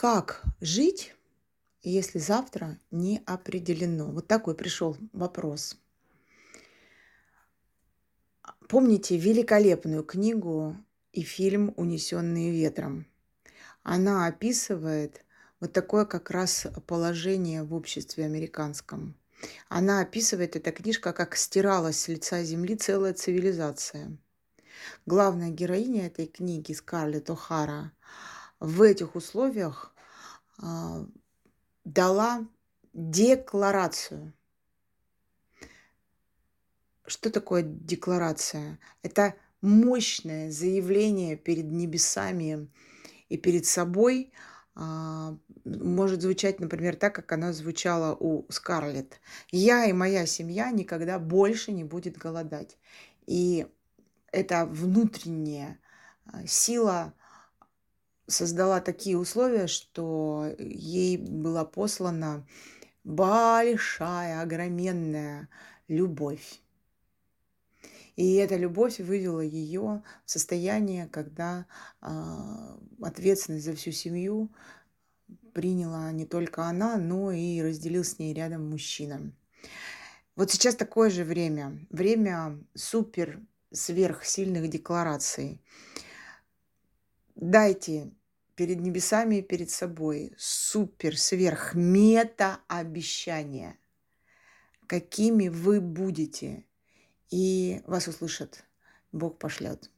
Как жить, если завтра не определено? Вот такой пришел вопрос. Помните великолепную книгу и фильм «Унесенные ветром»? Она описывает вот такое как раз положение в обществе американском. Она описывает, эта книжка, как стиралась с лица земли целая цивилизация. Главная героиня этой книги, Скарлетт О'Хара, в этих условиях а, дала декларацию. Что такое декларация? Это мощное заявление перед небесами и перед собой а, может звучать, например, так, как она звучала у Скарлетт. Я и моя семья никогда больше не будет голодать. И эта внутренняя а, сила создала такие условия, что ей была послана большая, огроменная любовь. И эта любовь вывела ее в состояние, когда э, ответственность за всю семью приняла не только она, но и разделил с ней рядом мужчина. Вот сейчас такое же время, время супер сверхсильных деклараций. Дайте перед небесами и перед собой. Супер, сверх, мета обещания, какими вы будете, и вас услышат, Бог пошлет.